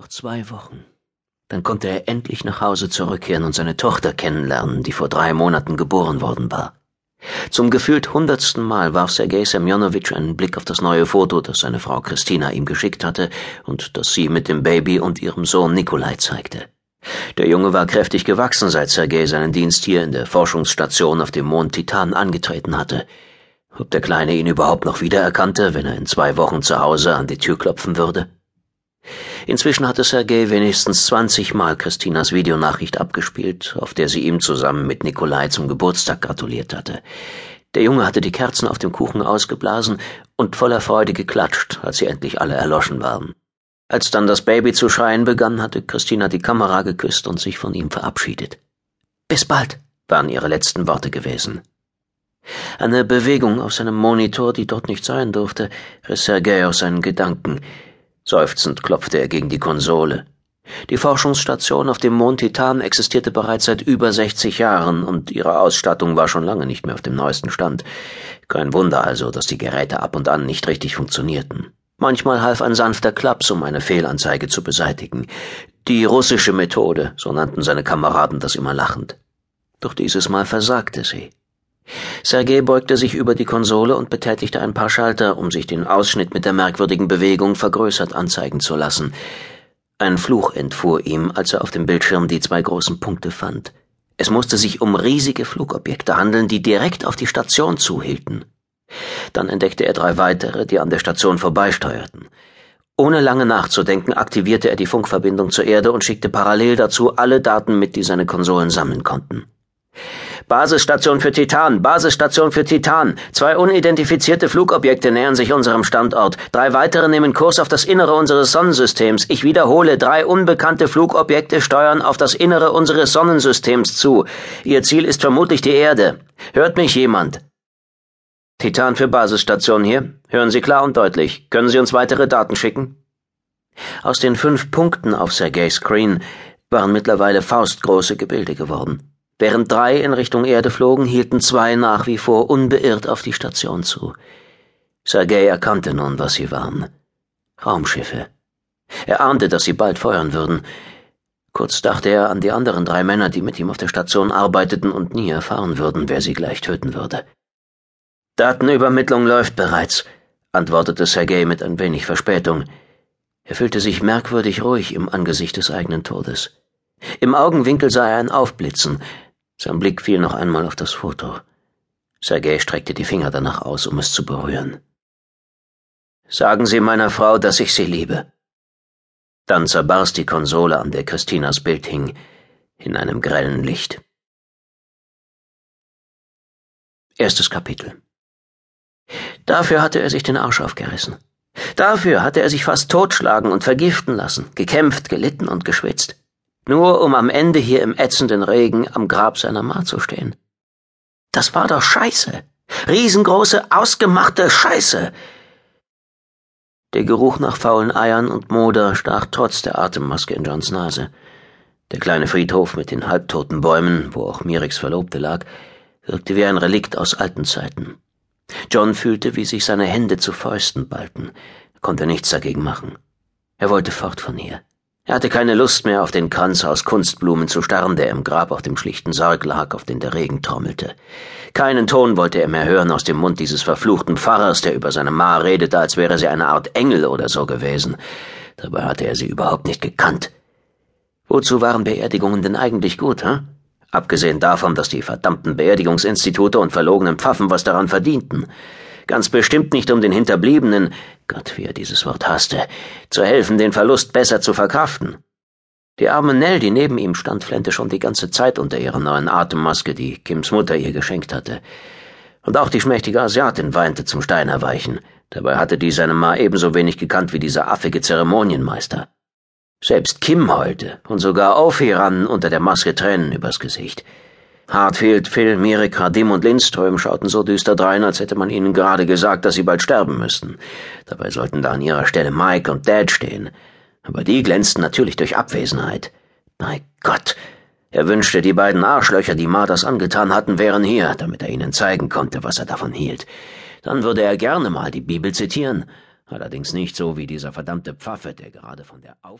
Noch zwei Wochen. Dann konnte er endlich nach Hause zurückkehren und seine Tochter kennenlernen, die vor drei Monaten geboren worden war. Zum gefühlt hundertsten Mal warf Sergei Semjonowitsch einen Blick auf das neue Foto, das seine Frau Christina ihm geschickt hatte und das sie mit dem Baby und ihrem Sohn Nikolai zeigte. Der Junge war kräftig gewachsen, seit Sergei seinen Dienst hier in der Forschungsstation auf dem Mond Titan angetreten hatte. Ob der Kleine ihn überhaupt noch wiedererkannte, wenn er in zwei Wochen zu Hause an die Tür klopfen würde? Inzwischen hatte Sergei wenigstens zwanzigmal Christinas Videonachricht abgespielt, auf der sie ihm zusammen mit Nikolai zum Geburtstag gratuliert hatte. Der Junge hatte die Kerzen auf dem Kuchen ausgeblasen und voller Freude geklatscht, als sie endlich alle erloschen waren. Als dann das Baby zu schreien begann, hatte Christina die Kamera geküsst und sich von ihm verabschiedet. Bis bald, waren ihre letzten Worte gewesen. Eine Bewegung auf seinem Monitor, die dort nicht sein durfte, riss Sergei aus seinen Gedanken. Seufzend klopfte er gegen die Konsole. Die Forschungsstation auf dem Mond Titan existierte bereits seit über 60 Jahren und ihre Ausstattung war schon lange nicht mehr auf dem neuesten Stand. Kein Wunder also, dass die Geräte ab und an nicht richtig funktionierten. Manchmal half ein sanfter Klaps, um eine Fehlanzeige zu beseitigen. Die russische Methode, so nannten seine Kameraden das immer lachend. Doch dieses Mal versagte sie. Sergei beugte sich über die Konsole und betätigte ein paar Schalter, um sich den Ausschnitt mit der merkwürdigen Bewegung vergrößert anzeigen zu lassen. Ein Fluch entfuhr ihm, als er auf dem Bildschirm die zwei großen Punkte fand. Es musste sich um riesige Flugobjekte handeln, die direkt auf die Station zuhielten. Dann entdeckte er drei weitere, die an der Station vorbeisteuerten. Ohne lange nachzudenken, aktivierte er die Funkverbindung zur Erde und schickte parallel dazu alle Daten mit, die seine Konsolen sammeln konnten. Basisstation für Titan, Basisstation für Titan. Zwei unidentifizierte Flugobjekte nähern sich unserem Standort. Drei weitere nehmen Kurs auf das Innere unseres Sonnensystems. Ich wiederhole, drei unbekannte Flugobjekte steuern auf das Innere unseres Sonnensystems zu. Ihr Ziel ist vermutlich die Erde. Hört mich jemand? Titan für Basisstation hier. Hören Sie klar und deutlich. Können Sie uns weitere Daten schicken? Aus den fünf Punkten auf Sergei Screen waren mittlerweile faustgroße Gebilde geworden. Während drei in Richtung Erde flogen, hielten zwei nach wie vor unbeirrt auf die Station zu. Sergei erkannte nun, was sie waren. Raumschiffe. Er ahnte, dass sie bald feuern würden. Kurz dachte er an die anderen drei Männer, die mit ihm auf der Station arbeiteten und nie erfahren würden, wer sie gleich töten würde. Datenübermittlung läuft bereits, antwortete Sergei mit ein wenig Verspätung. Er fühlte sich merkwürdig ruhig im Angesicht des eigenen Todes. Im Augenwinkel sah er ein Aufblitzen, sein Blick fiel noch einmal auf das Foto. Sergei streckte die Finger danach aus, um es zu berühren. Sagen Sie meiner Frau, dass ich sie liebe. Dann zerbarst die Konsole, an der Christinas Bild hing, in einem grellen Licht. Erstes Kapitel. Dafür hatte er sich den Arsch aufgerissen. Dafür hatte er sich fast totschlagen und vergiften lassen, gekämpft, gelitten und geschwitzt nur um am Ende hier im ätzenden Regen am Grab seiner Ma zu stehen. Das war doch Scheiße. Riesengroße, ausgemachte Scheiße. Der Geruch nach faulen Eiern und Moder stach trotz der Atemmaske in Johns Nase. Der kleine Friedhof mit den halbtoten Bäumen, wo auch Miriks Verlobte lag, wirkte wie ein Relikt aus alten Zeiten. John fühlte, wie sich seine Hände zu Fäusten ballten, konnte nichts dagegen machen. Er wollte fort von hier. Er hatte keine Lust mehr, auf den Kranz aus Kunstblumen zu starren, der im Grab auf dem schlichten Sarg lag, auf den der Regen trommelte. Keinen Ton wollte er mehr hören aus dem Mund dieses verfluchten Pfarrers, der über seine Ma redete, als wäre sie eine Art Engel oder so gewesen. Dabei hatte er sie überhaupt nicht gekannt. Wozu waren Beerdigungen denn eigentlich gut, hä? Abgesehen davon, dass die verdammten Beerdigungsinstitute und verlogenen Pfaffen was daran verdienten. Ganz bestimmt nicht um den Hinterbliebenen, Gott, wie er dieses Wort hasste, zu helfen, den Verlust besser zu verkraften. Die arme Nell, die neben ihm stand, flennte schon die ganze Zeit unter ihrer neuen Atemmaske, die Kims Mutter ihr geschenkt hatte. Und auch die schmächtige Asiatin weinte zum Stein erweichen. Dabei hatte die seine Ma ebenso wenig gekannt wie dieser affige Zeremonienmeister. Selbst Kim heulte, und sogar Aufhi rannen unter der Maske Tränen übers Gesicht. Hartfield, Phil, Mirik, Hardim und Lindström schauten so düster drein, als hätte man ihnen gerade gesagt, dass sie bald sterben müssten. Dabei sollten da an ihrer Stelle Mike und Dad stehen. Aber die glänzten natürlich durch Abwesenheit. Mein Gott! Er wünschte, die beiden Arschlöcher, die Mardas angetan hatten, wären hier, damit er ihnen zeigen konnte, was er davon hielt. Dann würde er gerne mal die Bibel zitieren. Allerdings nicht so wie dieser verdammte Pfaffe, der gerade von der Auf